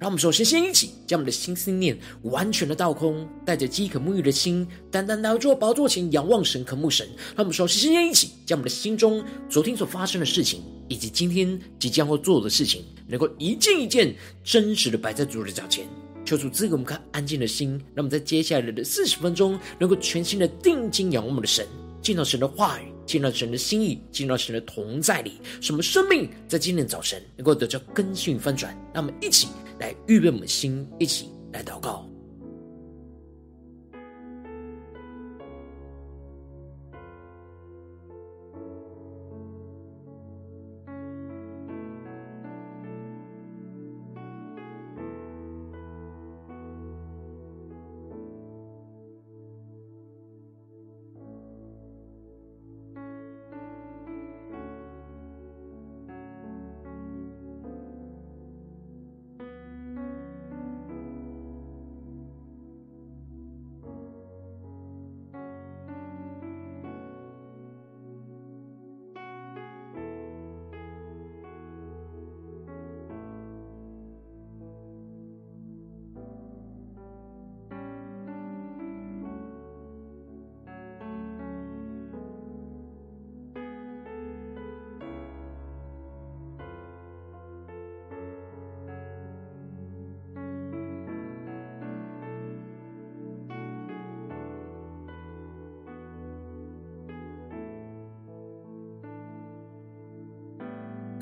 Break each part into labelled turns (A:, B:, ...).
A: 让我们首先先一起将我们的心思念完全的倒空，带着饥渴沐浴的心，单单来到宝座前仰望神、渴慕神。让我们首先先一起将我们的心中昨天所发生的事情，以及今天即将要做的事情，能够一件一件真实的摆在主的脚前，求主赐给我们看安静的心。让我们在接下来的四十分钟，能够全心的定睛仰望我们的神，见到神的话语。进入到神的心意，进入到神的同在里，什么生命在今天早晨能够得到更新翻转？让我们一起来预备我们的心，一起来祷告。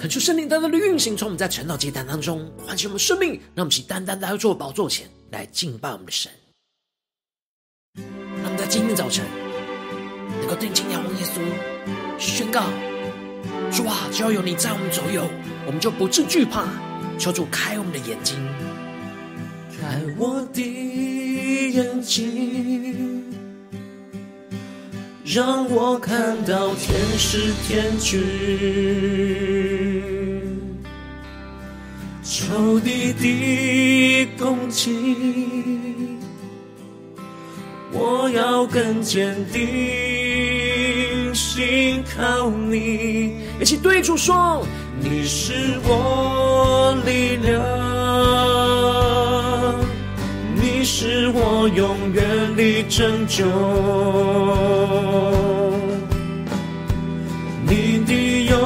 A: 恳求圣灵单单的运行，从我们在晨祷阶段当中唤醒我们生命，让我们起单单来到主的宝座前来敬拜我们的神。让我们在今天早晨能够定睛仰望耶稣，宣告：主啊，只要有你在我们左右，我们就不致惧怕。求主开我们的眼睛，开我的眼睛，让我看到天使天军。仇敌的攻击，我要更坚定，信靠你。一起对主说：你是我力量，是我永远的拯救，你的右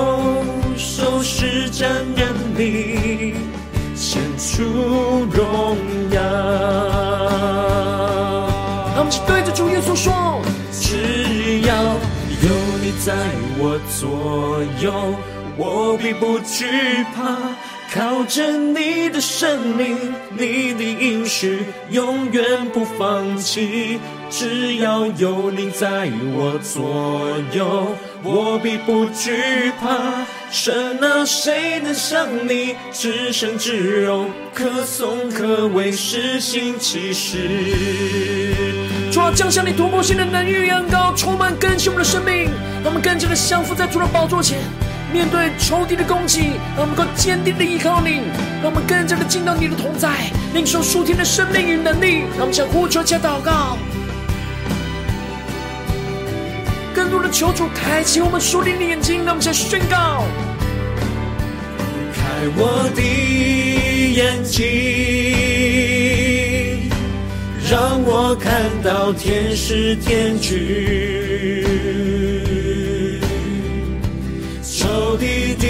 A: 手施展能力。主荣耀，让我们一起对着主耶稣说：只要有你在我左右，我必不惧怕。靠着你的圣灵，你的应许永远不放弃。只要有你在我左右，我必不惧怕。神啊，谁能像你至圣至荣，可颂可畏，施行奇事。主啊，降下你突破性的能力与恩膏，充满更新我们的生命，让我们更加的降服在主的宝座前。面对仇敌的攻击，让我们能够坚定的依靠你，让我们更加的进到你的同在，领受属天的生命与能力。让我们向呼求、加祷告，更多的求主开启我们属灵的眼睛，让我们向宣告：开我的眼睛，让我看到天使天军。仇敌的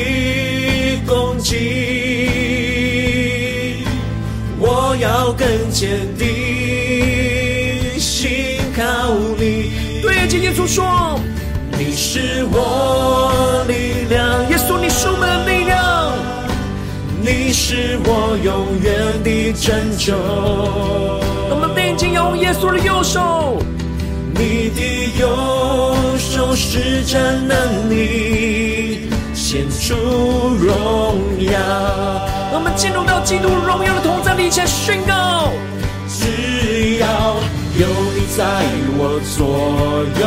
A: 攻击，我要更坚定，信靠你。对着耶稣说：“你是我力量。”耶稣，你是我们的力量，你是我永远的拯救。我们定睛用耶稣的右手，你的右手施展能力。献出荣耀，让我们进入到基督荣耀的同在里，前宣告：只要有你在我左右，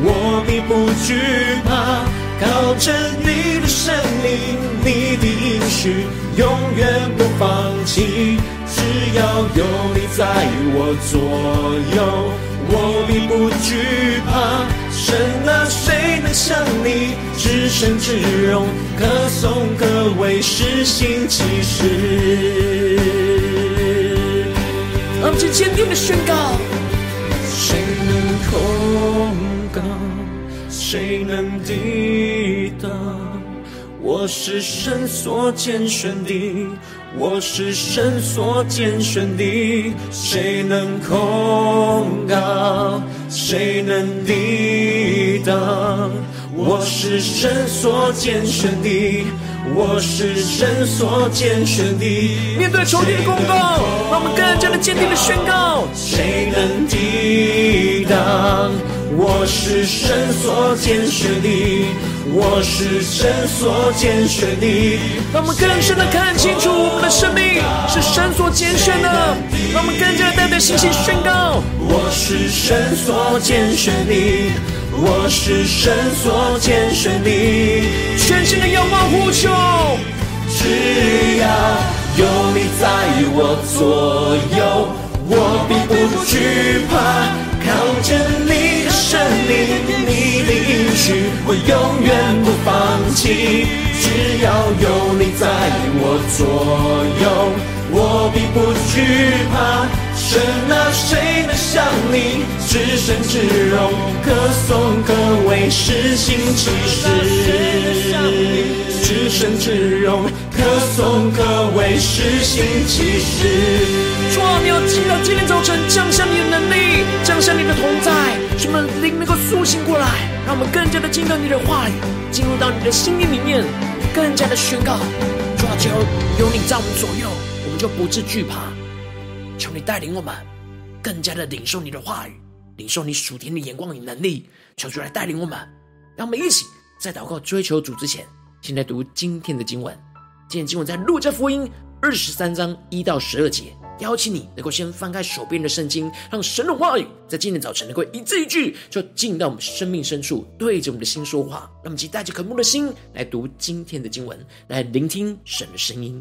B: 我必不惧怕。靠着你的圣灵，你的应许永远不放弃。只要有你在我左右，我必不惧怕。神啊，谁能像你至圣至荣，歌颂可畏，施行奇事。
A: 让我们坚定的宣告：
B: 谁能控告？谁能抵挡？我是神所拣选的，我是神所拣选的，谁能控告？谁能抵挡？我是神所拣选的，我是神所拣选的。
A: 面对仇敌的控告，让我们更加的坚定的宣告：
B: 谁能抵挡？我是神所拣选的，我是神所拣选的。
A: 让我们更深的看清楚，我们的生命是神所拣选的。让我们更加的带着信心宣告：
B: 我是神所拣选的，我是神所拣选的。
A: 全新的仰望呼求，
B: 只要有你在我左右，我并不惧怕。靠着你的圣灵，我永远不放弃。只要有你在我左右，我并不惧怕。神啊，谁能像你至圣至荣，可颂可畏，施行其事。至圣至荣，可颂可畏，施行其事。
A: 主啊，你要记得今天早晨降下你的能力，降下你的同在，使我们灵能够苏醒过来，让我们更加的进到你的话语，进入到你的心灵里面，更加的宣告。主啊，只要有你在我们左右，我们就不致惧怕。求你带领我们，更加的领受你的话语，领受你属天的眼光与能力。求主来带领我们，让我们一起在祷告追求主之前，先来读今天的经文。今天经文在路加福音二十三章一到十二节。邀请你能够先翻开手边的圣经，让神的话语在今天早晨能够一字一句，就进到我们生命深处，对着我们的心说话。让我们即带着渴慕的心来读今天的经文，来聆听神的声音。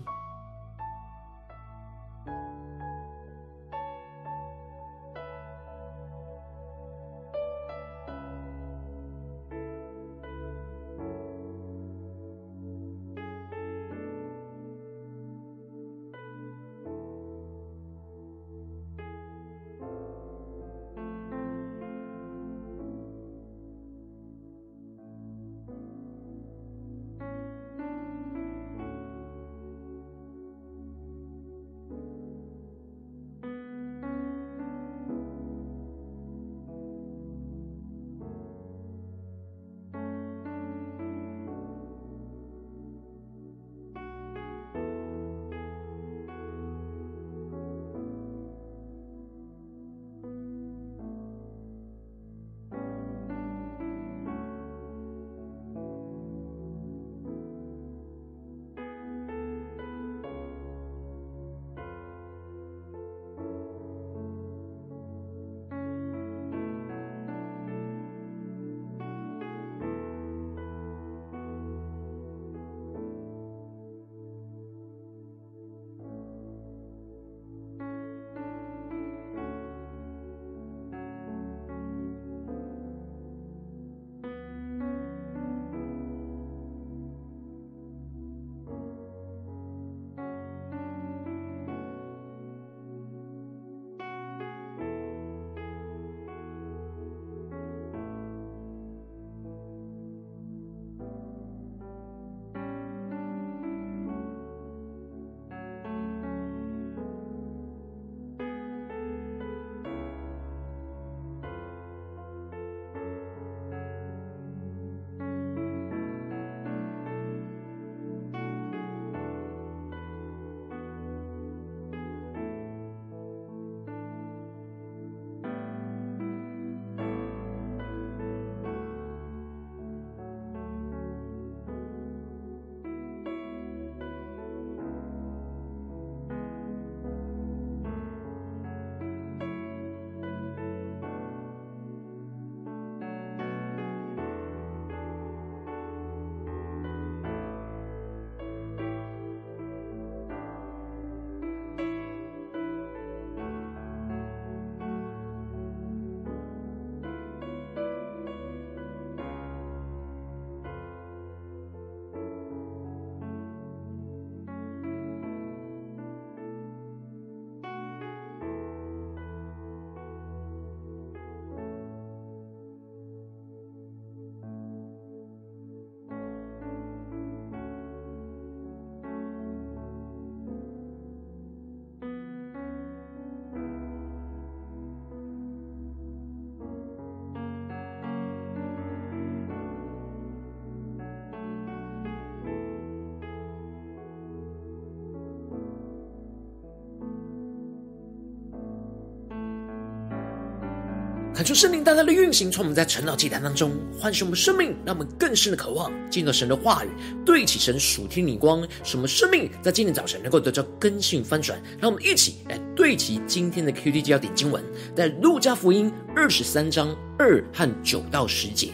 A: 恳求圣灵大大的运行，从我们在晨祷祭坛当中唤醒我们生命，让我们更深的渴望进入神的话语，对齐神属天灵光，使我们生命在今天早晨能够得到更新翻转。让我们一起来对齐今天的 QT 焦点经文，在路加福音二十三章二和九到十节，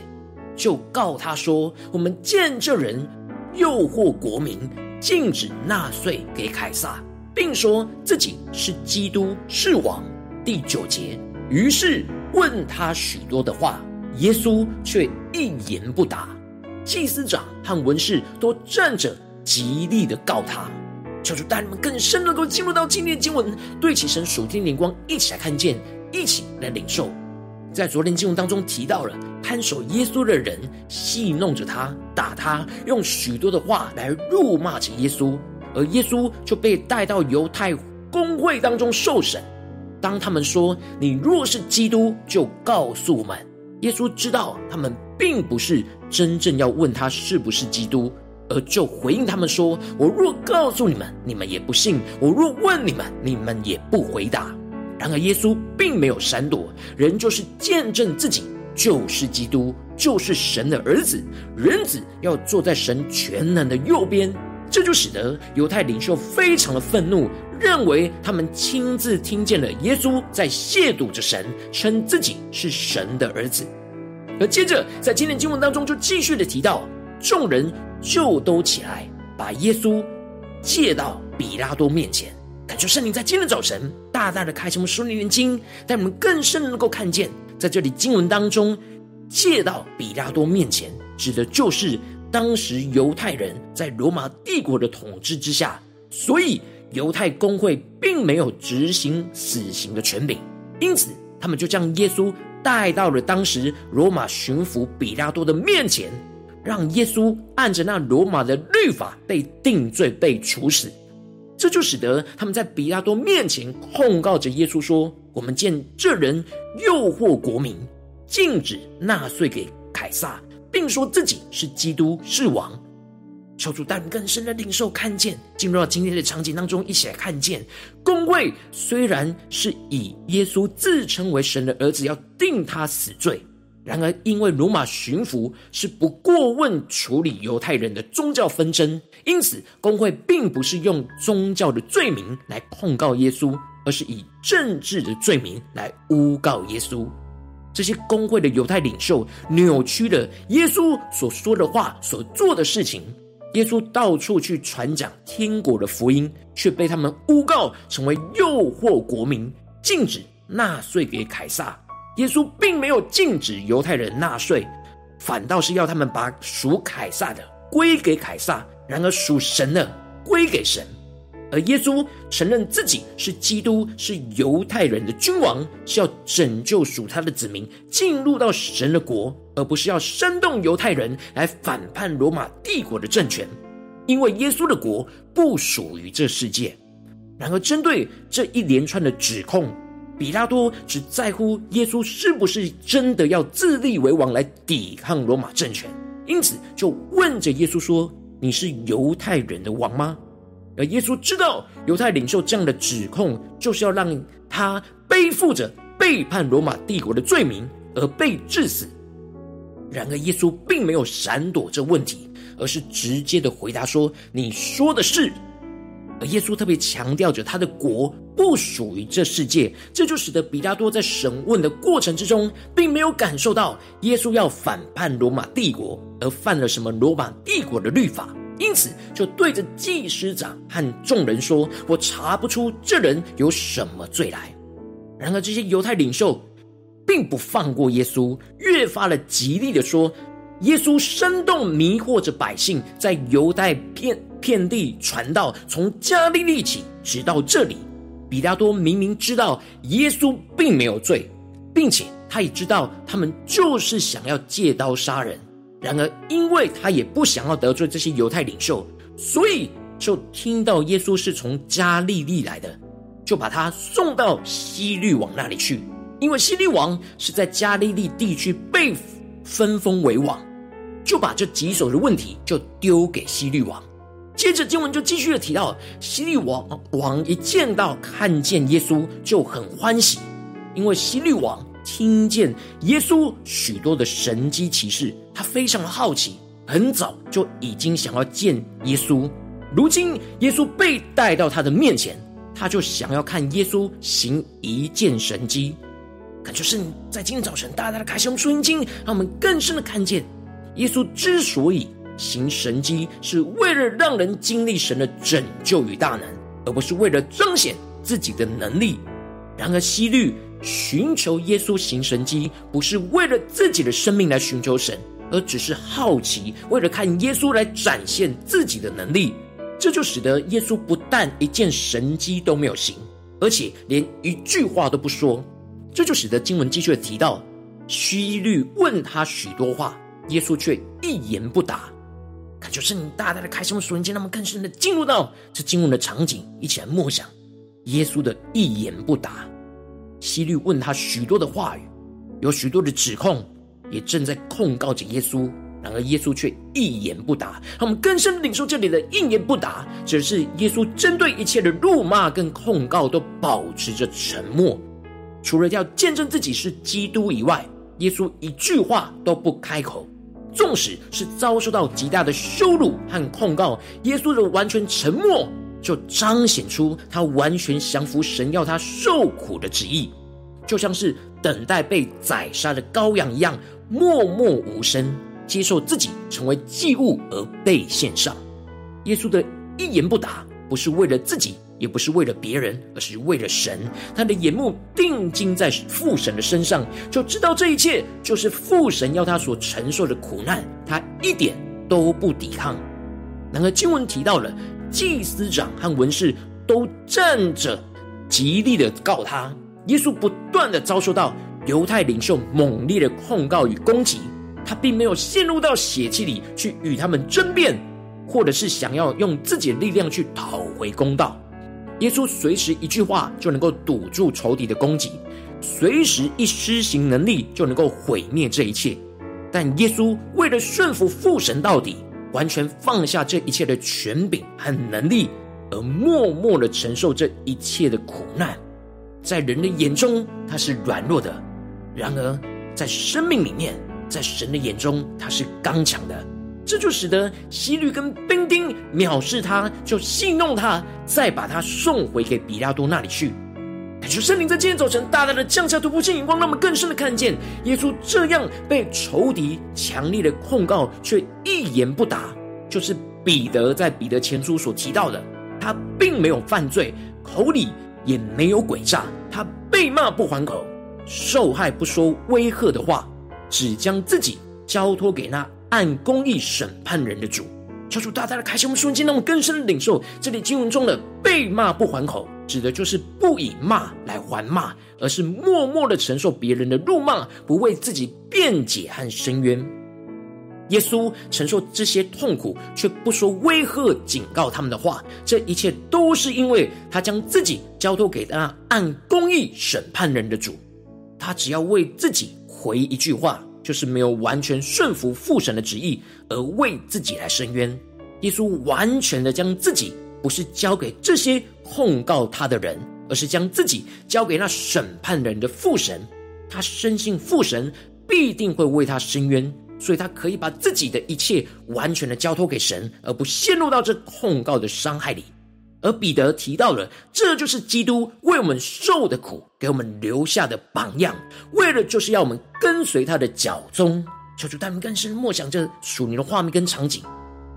A: 就告他说：“我们见这人诱惑国民，禁止纳税给凯撒，并说自己是基督，是王。”第九节，于是。问他许多的话，耶稣却一言不答。祭司长和文士都站着，极力的告他。求主带你们更深能够进入到今天的经文，对齐神属天灵光，一起来看见，一起来领受。在昨天经文当中提到了看守耶稣的人戏弄着他，打他，用许多的话来辱骂着耶稣，而耶稣就被带到犹太公会当中受审。当他们说：“你若是基督，就告诉我们。”耶稣知道他们并不是真正要问他是不是基督，而就回应他们说：“我若告诉你们，你们也不信；我若问你们，你们也不回答。”然而耶稣并没有闪躲，仍就是见证自己就是基督，就是神的儿子，人子要坐在神全能的右边。这就使得犹太领袖非常的愤怒。认为他们亲自听见了耶稣在亵渎着神，称自己是神的儿子。而接着在今天经文当中就继续的提到，众人就都起来，把耶稣借到比拉多面前。感谢圣灵在今天早晨大大的开启我们属灵眼睛，带我们更深的能够看见，在这里经文当中借到比拉多面前，指的就是当时犹太人在罗马帝国的统治之下，所以。犹太公会并没有执行死刑的权柄，因此他们就将耶稣带到了当时罗马巡抚比拉多的面前，让耶稣按着那罗马的律法被定罪、被处死。这就使得他们在比拉多面前控告着耶稣说：“我们见这人诱惑国民，禁止纳税给凯撒，并说自己是基督，是王。”求主带领更深的领受，看见进入到今天的场景当中，一起来看见公会虽然是以耶稣自称为神的儿子，要定他死罪，然而因为罗马巡抚是不过问处理犹太人的宗教纷争，因此公会并不是用宗教的罪名来控告耶稣，而是以政治的罪名来诬告耶稣。这些公会的犹太领袖扭曲了耶稣所说的话，所做的事情。耶稣到处去传讲天国的福音，却被他们诬告成为诱惑国民，禁止纳税给凯撒。耶稣并没有禁止犹太人纳税，反倒是要他们把属凯撒的归给凯撒，然而属神的归给神。而耶稣承认自己是基督，是犹太人的君王，是要拯救属他的子民进入到神的国，而不是要煽动犹太人来反叛罗马帝国的政权。因为耶稣的国不属于这世界。然而，针对这一连串的指控，比拉多只在乎耶稣是不是真的要自立为王来抵抗罗马政权，因此就问着耶稣说：“你是犹太人的王吗？”而耶稣知道犹太领袖这样的指控，就是要让他背负着背叛罗马帝国的罪名而被致死。然而，耶稣并没有闪躲这问题，而是直接的回答说：“你说的是。”而耶稣特别强调着他的国不属于这世界，这就使得比拉多在审问的过程之中，并没有感受到耶稣要反叛罗马帝国而犯了什么罗马帝国的律法。因此，就对着祭司长和众人说：“我查不出这人有什么罪来。”然而，这些犹太领袖并不放过耶稣，越发的极力的说：“耶稣生动迷惑着百姓，在犹太遍遍地传道，从加利利起，直到这里。”比拉多明明知道耶稣并没有罪，并且他也知道他们就是想要借刀杀人。然而，因为他也不想要得罪这些犹太领袖，所以就听到耶稣是从加利利来的，就把他送到希律王那里去。因为希律王是在加利利地区被分封为王，就把这棘手的问题就丢给希律王。接着经文就继续的提到，希律王王一见到看见耶稣就很欢喜，因为希律王。听见耶稣许多的神迹奇事，他非常的好奇，很早就已经想要见耶稣。如今耶稣被带到他的面前，他就想要看耶稣行一件神迹。感觉是在今天早晨大大的开启我们属灵经，让我们更深的看见，耶稣之所以行神迹，是为了让人经历神的拯救与大能，而不是为了彰显自己的能力。然而希律寻求耶稣行神迹，不是为了自己的生命来寻求神，而只是好奇，为了看耶稣来展现自己的能力。这就使得耶稣不但一件神迹都没有行，而且连一句话都不说。这就使得经文继续的提到，希律问他许多话，耶稣却一言不答。感觉圣灵大大的开什么属灵经，让我们更深的进入到这经文的场景，一起来默想耶稣的一言不答。希律问他许多的话语，有许多的指控，也正在控告着耶稣。然而耶稣却一言不答，让我们更深领受这里的一言不答，只是耶稣针对一切的辱骂跟控告都保持着沉默，除了要见证自己是基督以外，耶稣一句话都不开口。纵使是遭受到极大的羞辱和控告，耶稣的完全沉默，就彰显出他完全降服神要他受苦的旨意，就像是等待被宰杀的羔羊一样，默默无声。接受自己成为祭物而被献上，耶稣的一言不答，不是为了自己，也不是为了别人，而是为了神。他的眼目定睛在父神的身上，就知道这一切就是父神要他所承受的苦难，他一点都不抵抗。然而经文提到了祭司长和文士都站着极力的告他，耶稣不断的遭受到犹太领袖猛烈的控告与攻击。他并没有陷入到血气里去与他们争辩，或者是想要用自己的力量去讨回公道。耶稣随时一句话就能够堵住仇敌的攻击，随时一施行能力就能够毁灭这一切。但耶稣为了顺服父神到底，完全放下这一切的权柄和能力，而默默的承受这一切的苦难。在人的眼中，他是软弱的；然而在生命里面，在神的眼中，他是刚强的，这就使得希律跟兵丁藐视他，就戏弄他，再把他送回给比拉多那里去。感谢圣灵在今天早晨大大的降下突破性眼光，让我们更深的看见耶稣这样被仇敌强烈的控告，却一言不答。就是彼得在彼得前书所提到的，他并没有犯罪，口里也没有诡诈，他被骂不还口，受害不说威吓的话。只将自己交托给那按公义审判人的主，求主大大的开启我们瞬间，让我们更深的领受这里经文中的被骂不还口，指的就是不以骂来还骂，而是默默的承受别人的辱骂，不为自己辩解和申冤。耶稣承受这些痛苦，却不说威吓警告他们的话，这一切都是因为他将自己交托给那按公义审判人的主，他只要为自己。回一句话，就是没有完全顺服父神的旨意，而为自己来申冤。耶稣完全的将自己不是交给这些控告他的人，而是将自己交给那审判人的父神。他深信父神必定会为他伸冤，所以他可以把自己的一切完全的交托给神，而不陷入到这控告的伤害里。而彼得提到了，这就是基督为我们受的苦，给我们留下的榜样，为了就是要我们跟随他的脚踪。求主带领更深默想这属灵的画面跟场景。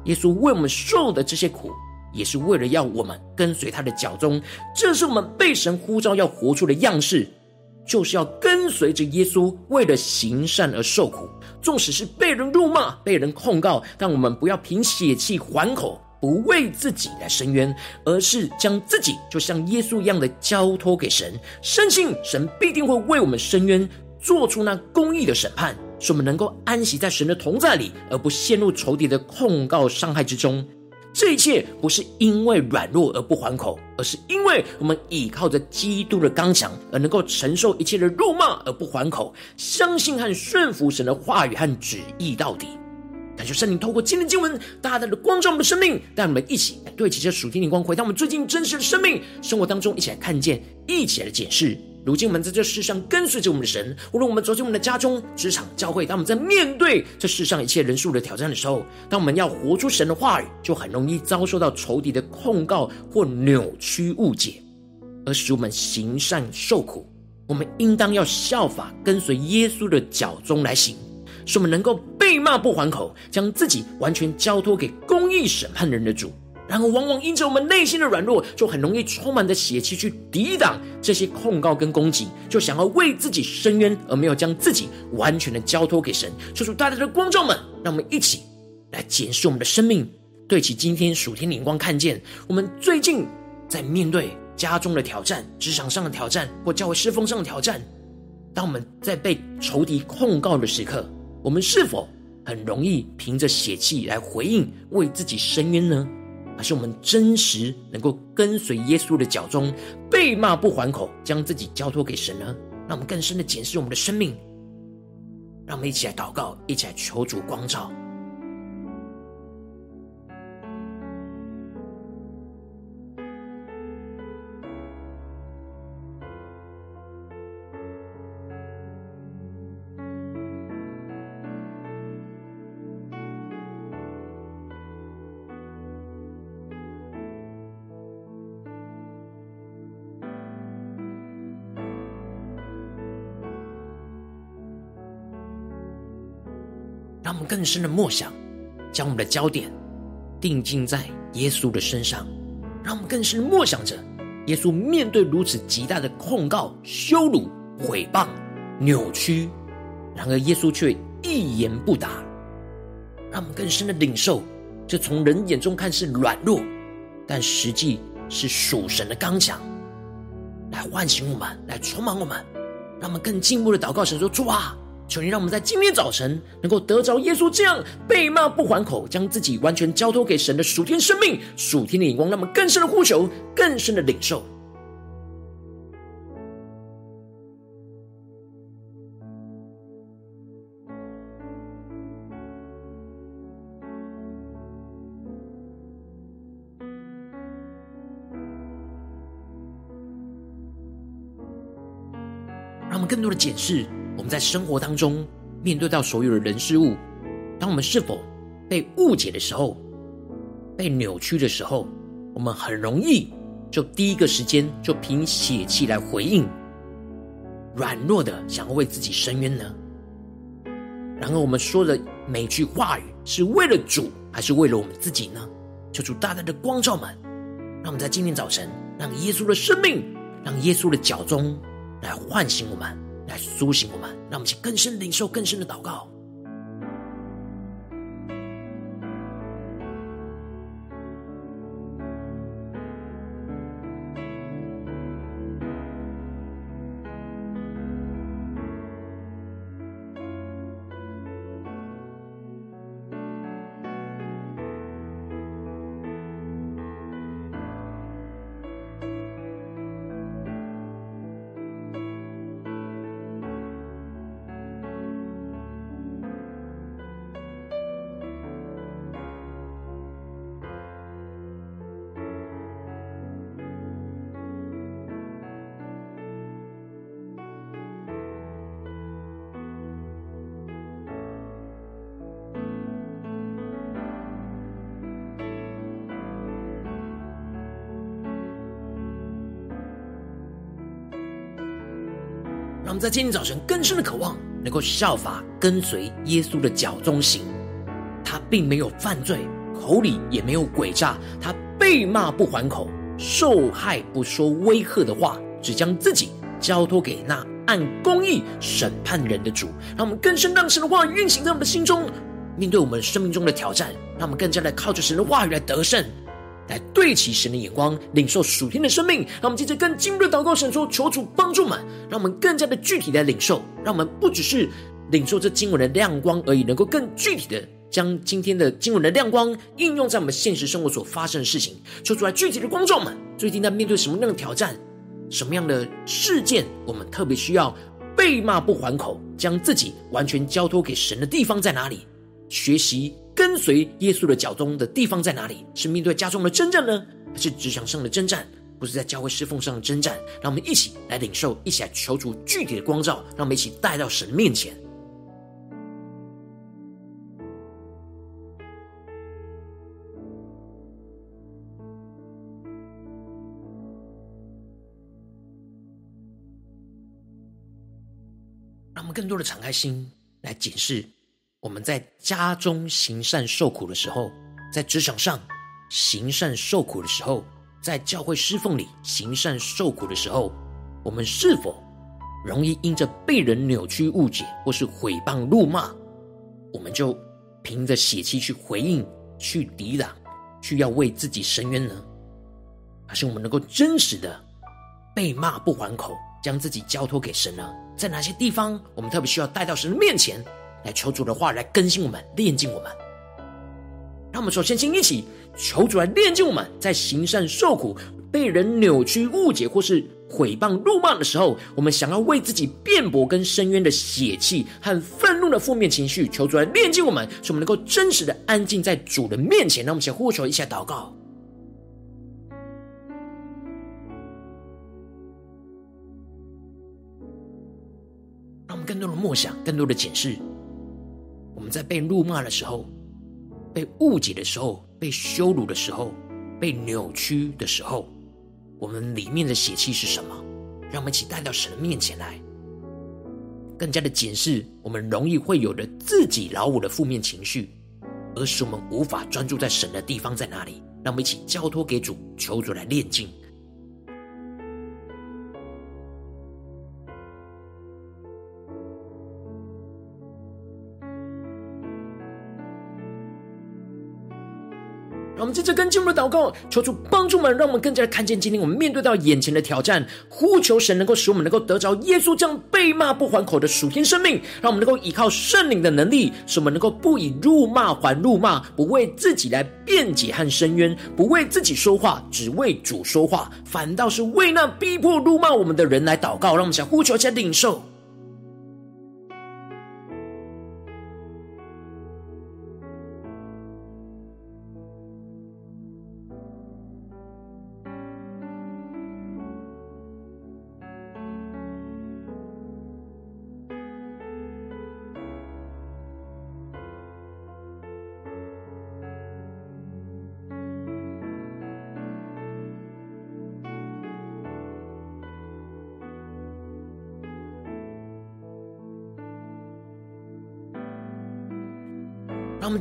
A: 耶稣为我们受的这些苦，也是为了要我们跟随他的脚踪。这是我们被神呼召要活出的样式，就是要跟随着耶稣，为了行善而受苦。纵使是被人辱骂、被人控告，但我们不要凭血气还口。不为自己来申冤，而是将自己就像耶稣一样的交托给神，深信神必定会为我们申冤，做出那公义的审判，使我们能够安息在神的同在里，而不陷入仇敌的控告伤害之中。这一切不是因为软弱而不还口，而是因为我们倚靠着基督的刚强，而能够承受一切的辱骂而不还口，相信和顺服神的话语和旨意到底。感谢圣灵透过今天经文，大大的光照我们的生命，带我们一起对齐这属天的光，回到我们最近真实的生命生活当中，一起来看见，一起来检视。如今我们在这世上跟随着我们的神，无论我们走进我们的家中、职场、教会，当我们在面对这世上一切人数的挑战的时候，当我们要活出神的话语，就很容易遭受到仇敌的控告或扭曲误解，而使我们行善受苦。我们应当要效法跟随耶稣的脚踪来行，使我们能够被骂不还口，将自己完全交托给公义审判人的主。然后，往往因着我们内心的软弱，就很容易充满着血气去抵挡这些控告跟攻击，就想要为自己伸冤，而没有将自己完全的交托给神。求主大大的光照们，让我们一起来检视我们的生命，对齐今天属天的眼光，看见我们最近在面对家中的挑战、职场上的挑战或教会侍奉上的挑战。当我们在被仇敌控告的时刻，我们是否很容易凭着血气来回应，为自己伸冤呢？而是我们真实能够跟随耶稣的脚踪，被骂不还口，将自己交托给神呢？让我们更深的检视我们的生命。让我们一起来祷告，一起来求主光照。让我们更深的默想，将我们的焦点定睛在耶稣的身上。让我们更深的默想着，耶稣面对如此极大的控告、羞辱、毁谤、扭曲，然而耶稣却一言不答。让我们更深的领受，这从人眼中看是软弱，但实际是属神的刚强，来唤醒我们，来充满我们。让我们更进一步的祷告神说：主啊！求你让我们在今天早晨能够得着耶稣这样被骂不还口，将自己完全交托给神的属天生命、属天的眼光，让我们更深的呼求、更深的领受。让我们更多的检视。我们在生活当中面对到所有的人事物，当我们是否被误解的时候，被扭曲的时候，我们很容易就第一个时间就凭血气来回应，软弱的想要为自己伸冤呢？然而我们说的每句话语是为了主，还是为了我们自己呢？求主大大的光照们，让我们在今天早晨，让耶稣的生命，让耶稣的脚踪来唤醒我们。来苏醒我们，让我们去更深领受更深的祷告。让我们在今天早晨更深的渴望，能够效法跟随耶稣的脚踪行。他并没有犯罪，口里也没有诡诈。他被骂不还口，受害不说威吓的话，只将自己交托给那按公义审判人的主。让我们更深让神的话运行在我们的心中，面对我们生命中的挑战，让我们更加的靠着神的话语来得胜。来对齐神的眼光，领受属天的生命。让我们接着更进一步的祷告，神说：求主帮助们，让我们更加的具体的领受。让我们不只是领受这经文的亮光而已，能够更具体的将今天的经文的亮光应用在我们现实生活所发生的事情。求主来具体的光照们，最近在面对什么样的挑战，什么样的事件，我们特别需要被骂不还口，将自己完全交托给神的地方在哪里？学习。跟随耶稣的脚踪的地方在哪里？是面对家中的征战呢，还是职场上的征战，不是在教会侍奉上的征战。让我们一起来领受，一起来求主具体的光照，让我们一起带到神面前。让我们更多的敞开心来检视，我们在家中行善受苦的时候，在职场上行善受苦的时候，在教会侍奉里行善受苦的时候，我们是否容易因着被人扭曲误解，或是诽谤辱骂，我们就凭着血气去回应、去抵挡、去要为自己伸冤呢？还是我们能够真实的被骂不还口，将自己交托给神呢？在哪些地方，我们特别需要带到神的面前来求主的话来更新我们、炼净我们？让我们首先先一起求主来炼净我们，在行善受苦、被人扭曲误解或是诽谤辱骂的时候，我们想要为自己辩驳跟申冤的血气和愤怒的负面情绪，求主来炼净我们，使我们能够真实的安静在主的面前。让我们先呼求一下祷告，让我们更多的默想，更多的检视，我们在被怒骂的时候。被误解的时候，被羞辱的时候，被扭曲的时候，我们里面的血气是什么？让我们一起带到神的面前来，更加的检视我们容易会有的自己老我的负面情绪，而使我们无法专注在神的地方在哪里？让我们一起交托给主，求主来炼净。我们接着跟进我们的祷告，求主帮助我们，让我们更加看见今天我们面对到眼前的挑战，呼求神能够使我们能够得着耶稣这样被骂不还口的属天生命，让我们能够依靠圣灵的能力，使我们能够不以辱骂还辱骂，不为自己来辩解和申冤，不为自己说话，只为主说话，反倒是为那逼迫辱骂我们的人来祷告。让我们想呼求，一下领受。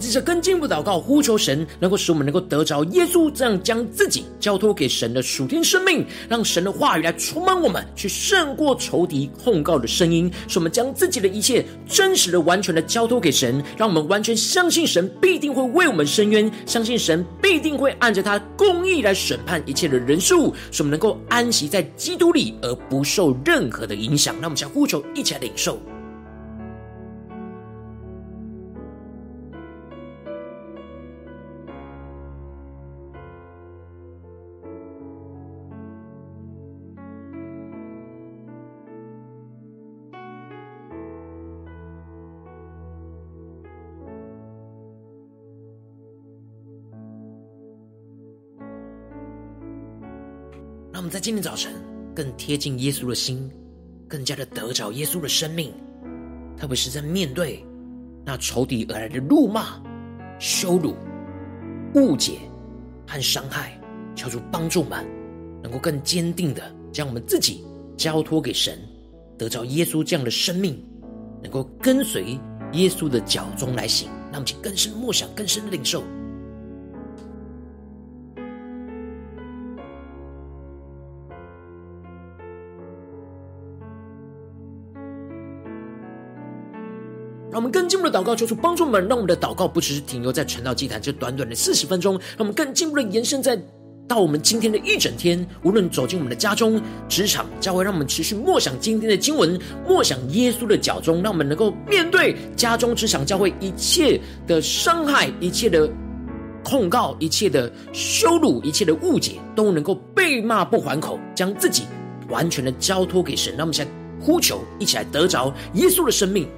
A: 让我们接着更进一步祷告，呼求神能够使我们能够得着耶稣这样将自己交托给神的属天生命，让神的话语来充满我们，去胜过仇敌控告的声音，使我们将自己的一切真实的、完全的交托给神，让我们完全相信神必定会为我们伸冤，相信神必定会按着他公义来审判一切的人事物，使我们能够安息在基督里而不受任何的影响。让我们将呼求一起来领受。在今天早晨更贴近耶稣的心，更加的得着耶稣的生命，特别是在面对那仇敌而来的怒骂、羞辱、误解和伤害，求主帮助我们，能够更坚定的将我们自己交托给神，得着耶稣这样的生命，能够跟随耶稣的脚踪来行。让我们更深默想，更深的领受。我们更进一步的祷告，求主帮助我们，让我们的祷告不只是停留在传道祭坛这短短的四十分钟，让我们更进一步的延伸在到我们今天的一整天。无论走进我们的家中、职场、教会，让我们持续默想今天的经文，默想耶稣的脚踪，让我们能够面对家中、职场、教会一切的伤害、一切的控告、一切的羞辱、一切的误解，都能够被骂不还口，将自己完全的交托给神。让我们现在呼求，一起来得着耶稣的生命。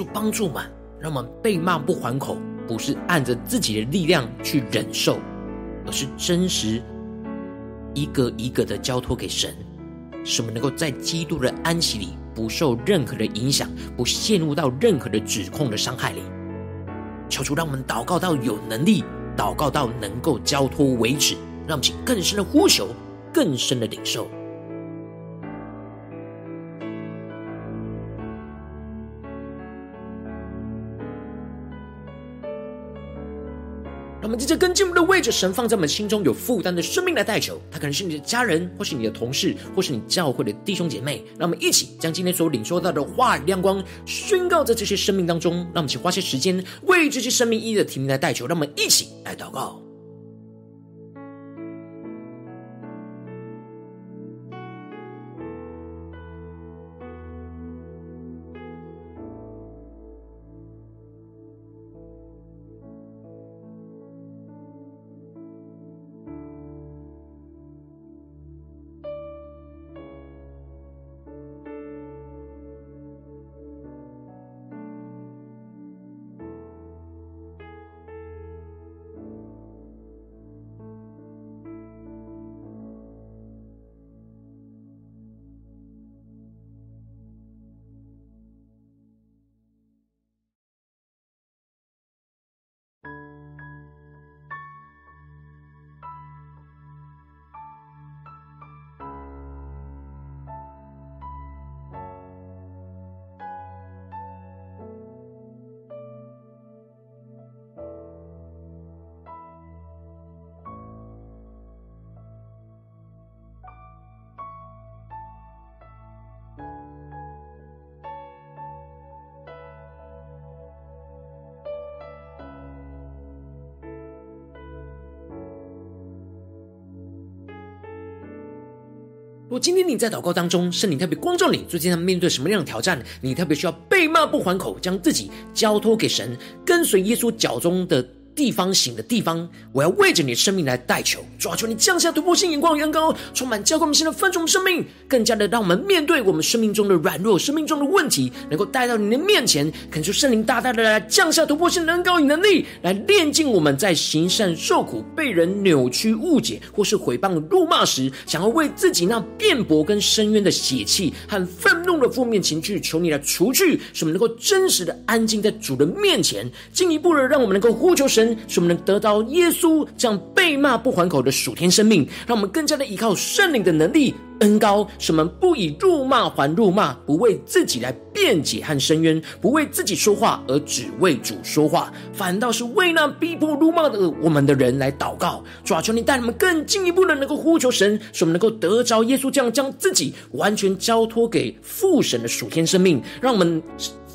A: 主帮助们，让我们被骂不还口，不是按着自己的力量去忍受，而是真实一个一个的交托给神，使我们能够在基督的安息里，不受任何的影响，不陷入到任何的指控的伤害里。求主让我们祷告到有能力，祷告到能够交托为止，让我们更深的呼求，更深的领受。让我们接着跟进我们的位置，神放在我们心中有负担的生命来代求。他可能是你的家人，或是你的同事，或是你教会的弟兄姐妹。让我们一起将今天所领受到的话语亮光宣告在这些生命当中。让我们一起花些时间为这些生命意义的提名来代求。让我们一起来祷告。今天你在祷告当中，圣灵特别光照你，最近在面对什么样的挑战？你特别需要被骂不还口，将自己交托给神，跟随耶稣脚中的。地方行的地方，我要为着你的生命来代求，抓住，你降下突破性眼光，远高，充满教灌我们新的分盛生命，更加的让我们面对我们生命中的软弱、生命中的问题，能够带到你的面前，恳求圣灵大大的来降下突破性的恩膏与能力，来炼净我们在行善受苦、被人扭曲误解或是毁谤辱骂时，想要为自己那辩驳跟申冤的血气和愤怒的负面情绪，求你来除去，使我们能够真实的安静在主的面前，进一步的让我们能够呼求神。使我们能得到耶稣这样被骂不还口的属天生命，让我们更加的依靠圣灵的能力恩膏，使我们不以辱骂还辱骂，不为自己来辩解和申冤，不为自己说话，而只为主说话，反倒是为那逼迫辱骂的我们的人来祷告。主啊，求你带你们更进一步的能够呼求神，使我们能够得着耶稣这样将自己完全交托给父神的属天生命，让我们。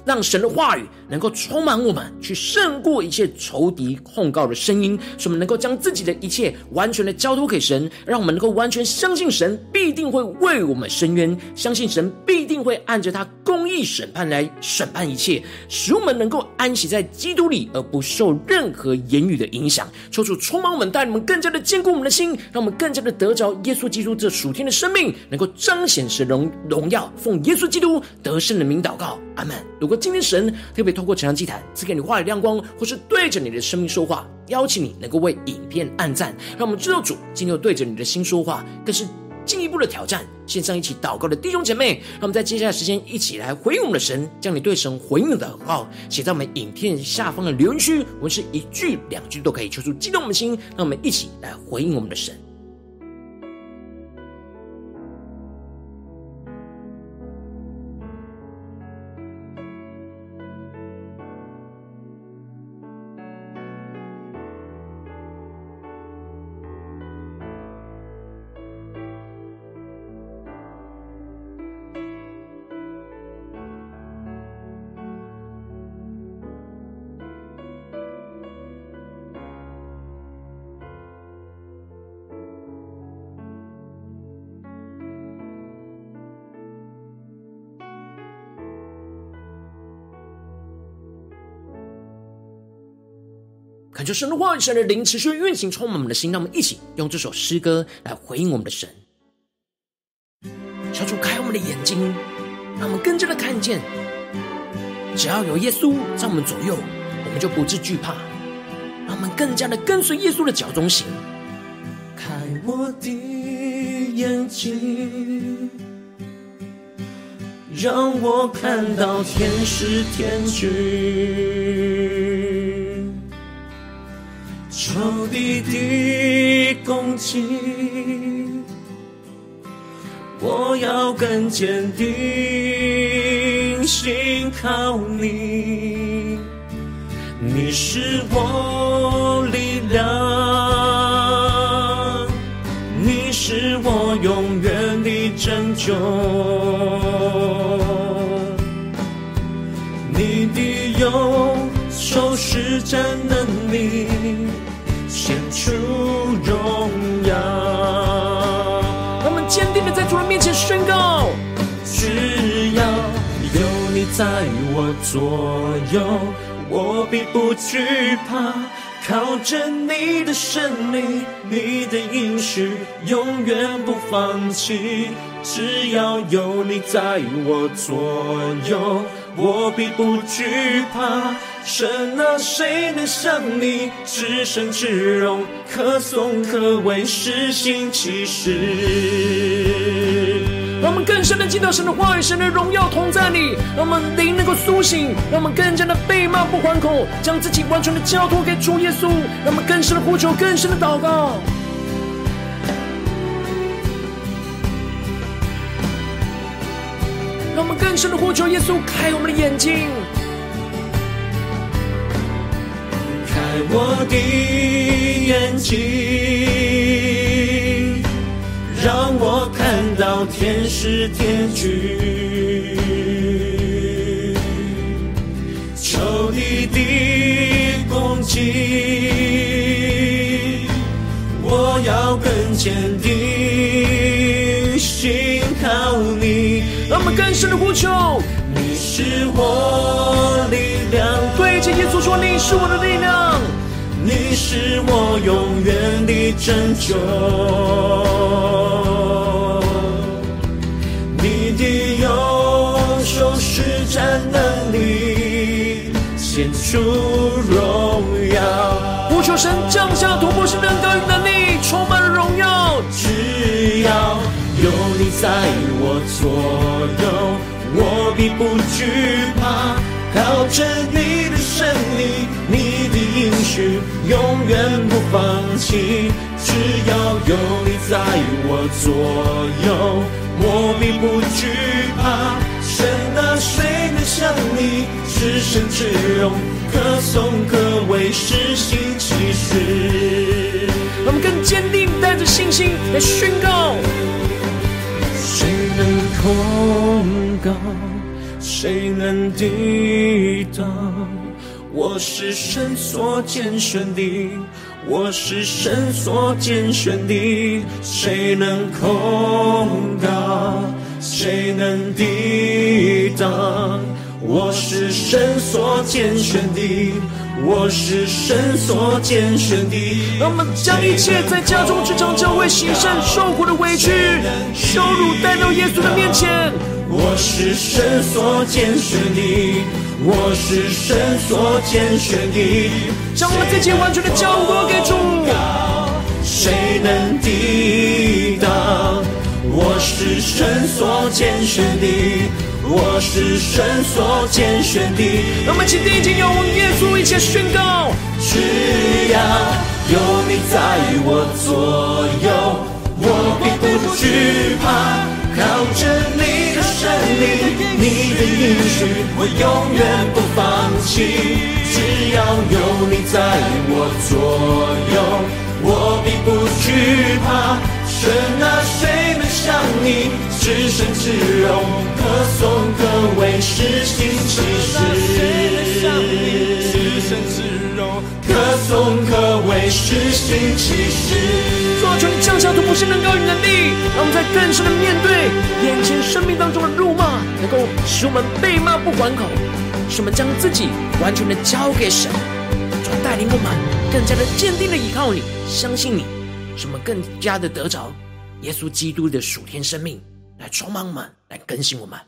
A: 让神的话语能够充满我们，去胜过一切仇敌控告的声音，使我们能够将自己的一切完全的交托给神，让我们能够完全相信神必定会为我们伸冤，相信神必定会按着他公义审判来审判一切，使我们能够安息在基督里，而不受任何言语的影响。求主充满我们，带领我们更加的坚固我们的心，让我们更加的得着耶稣基督这属天的生命，能够彰显神荣荣耀，奉耶稣基督得胜的名祷告，阿门。如果今天神特别透过晨光祭坛赐给你话语亮光，或是对着你的生命说话，邀请你能够为影片按赞，让我们知道主今天对着你的心说话，更是进一步的挑战。线上一起祷告的弟兄姐妹，让我们在接下来时间一起来回应我们的神，将你对神回应的祷告写在我们影片下方的留言区，我们是一句两句都可以，求出激动我们的心，让我们一起来回应我们的神。恳求神的话语、神的灵持续运行，充满我们的心。让我们一起用这首诗歌来回应我们的神。求主开我们的眼睛，让我们更加的看见只要有耶稣在我们左右，我们就不致惧怕。让我们更加的跟随耶稣的脚踪行。
B: 开我的眼睛，让我看到天使天军，仇敌的攻击，我要更坚定，信靠你，你是我力量，你是我永远的拯救，你的右手施展能力，
A: 我
B: 左右，我必不惧怕。靠着你的胜利，你的应许，永远不放弃。只要有你在我左右，我必不惧怕。神啊，谁能像你至圣至荣，可颂可畏，施行奇事。
A: 让我们更深的进到神的话语、神的荣耀同在里，让我们灵能够苏醒，让我们更加的被骂不还口，将自己完全的交托给主耶稣，让我们更深的呼求、更深的祷告，让我们更深的呼求耶稣开我们的眼睛，
B: 开我的眼睛，到天使天军，仇敌的攻击，我要更坚定，信靠你。
A: 让我们更深的呼求，
B: 你是我力量，
A: 对着耶稣说：“你是我的力量，
B: 你是我永远的拯救。”能力显出荣耀，
A: 呼求神降下突破性的能力，能力充满荣耀。
B: 只要有你在我左右，我必不惧怕。靠着你的胜利，你的应许，永远不放弃。只要有你在我左右，我必不惧怕。神啊，谁向你至圣至荣，歌颂可畏，施行奇事。
A: 我们更坚定，带着信心来宣告：
B: 谁能控告？谁能抵挡？我是神所拣选的，我是神所拣选的，谁能控告？谁能抵挡？我是神所拣选的，我是神所拣选的。
A: 让我们将一切在家中、职场、教会行善、受苦的委屈、羞辱带到耶稣的面前。
B: 我是神所拣选的，我是神所拣选的。
A: 将我们自己完全的交托给主。
B: 谁能抵挡？我是神所拣选的，我是神所拣选的。
A: 让我们请定睛用耶稣，一起宣告：
B: 只要有你在我左右，我并不惧怕。靠着你的胜利，你的应许，我永远不放弃。只要有你在我左右，我必不惧怕。神啊，谁能像你至圣至荣，可颂可畏，施行奇事。至圣至荣，可颂可畏，施行其事。
A: 主啊，求你降下突破性能高与能力，让我们在更深的面对眼前生命当中的辱骂，能够使我们被骂不还口，使我们将自己完全的交给神，主带领我们更加的坚定的依靠你，相信你。使我们更加的得着耶稣基督的属天生命来充满我们，来更新我们。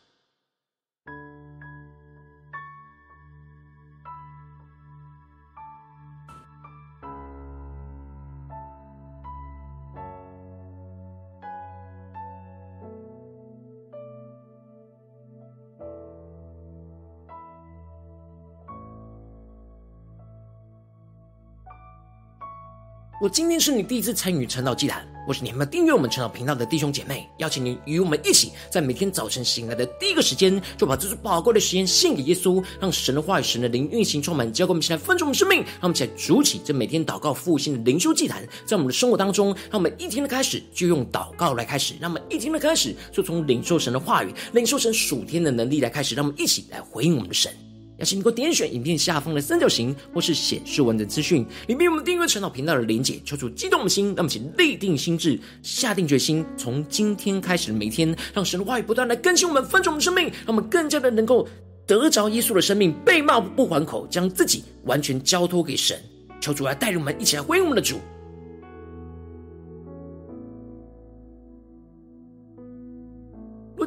A: 我今天是你第一次参与成道祭坛。或是你们订阅我们晨祷频道的弟兄姐妹，邀请你与我们一起，在每天早晨醒来的第一个时间，就把这最宝贵的时间献给耶稣，让神的话语、神的灵运行充满，交给我们，起来分盛我们生命，让我们一起来筑起这每天祷告复兴的灵修祭坛，在我们的生活当中，让我们一天的开始就用祷告来开始，让我们一天的开始就从领受神的话语、领受神属天的能力来开始，让我们一起来回应我们的神。邀请你给我点选影片下方的三角形，或是显示文的资讯，里面有我们订阅陈老频道的连结，求主激动的心，让我们请立定心智，下定决心，从今天开始的每天，让神的话语不断来更新我们，分盛我们生命，让我们更加的能够得着耶稣的生命，被骂不还口，将自己完全交托给神。求主来带领我们一起来回应我们的主。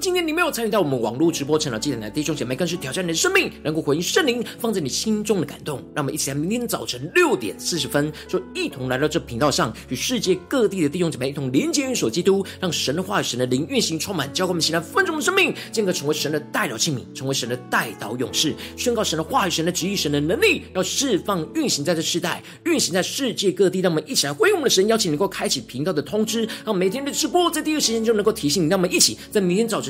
A: 今天你没有参与到我们网络直播成长祭坛的弟兄姐妹，更是挑战你的生命，能够回应圣灵放在你心中的感动。让我们一起来，明天早晨六点四十分，就一同来到这频道上，与世界各地的弟兄姐妹一同连接、运手基督，让神的话语、神的灵运行充满，教给我们，起来分盛的生命，进而成为神的代表器皿，成为神的代祷勇士，宣告神的话语、神的旨意、神的能力，要释放、运行在这世代，运行在世界各地。让我们一起来回应我们的神，邀请能够开启频道的通知，让每天的直播在第一时间就能够提醒你。让我们一起在明天早晨。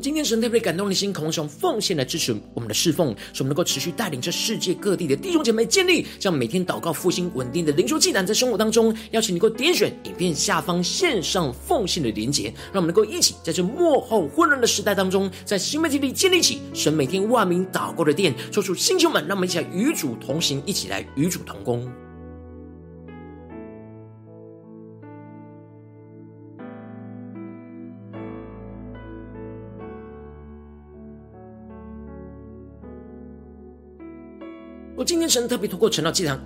A: 今天神特别感动的心，渴望用奉献来支持我们的侍奉，使我们能够持续带领着世界各地的弟兄姐妹建立这样每天祷告复兴稳定的灵修技能，在生活当中，邀请你能够点选影片下方线上奉献的连结，让我们能够一起在这幕后混乱的时代当中，在新媒体里建立起神每天万名祷告的殿，说出星球们，让我们一起来与主同行，一起来与主同工。我今天神特别透过陈道祭坛。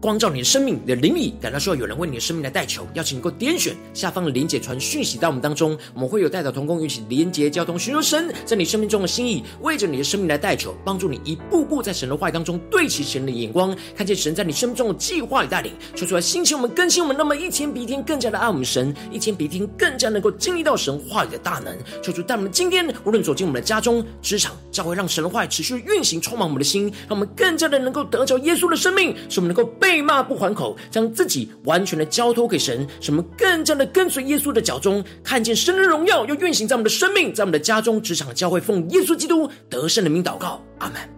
A: 光照你的生命，你的灵里感到需要有人为你的生命来代求，邀请你能够点选下方的连结传讯息到我们当中，我们会有代祷同工与你连结交通，寻求神在你生命中的心意，为着你的生命来代求，帮助你一步步在神的话语当中对齐神的眼光，看见神在你生命中的计划与带领，说出来兴起我们更新我们，那么一天比一天更加的爱我们神，一天比一天更加能够经历到神话语的大能，求主带我们今天无论走进我们的家中、职场，教会让神的话语持续运行，充满我们的心，让我们更加的能够得着耶稣的生命，使我们能够被被骂不还口，将自己完全的交托给神，什么更加的跟随耶稣的脚中，看见神的荣耀又运行在我们的生命，在我们的家中、职场、教会，奉耶稣基督得胜的名祷告，阿门。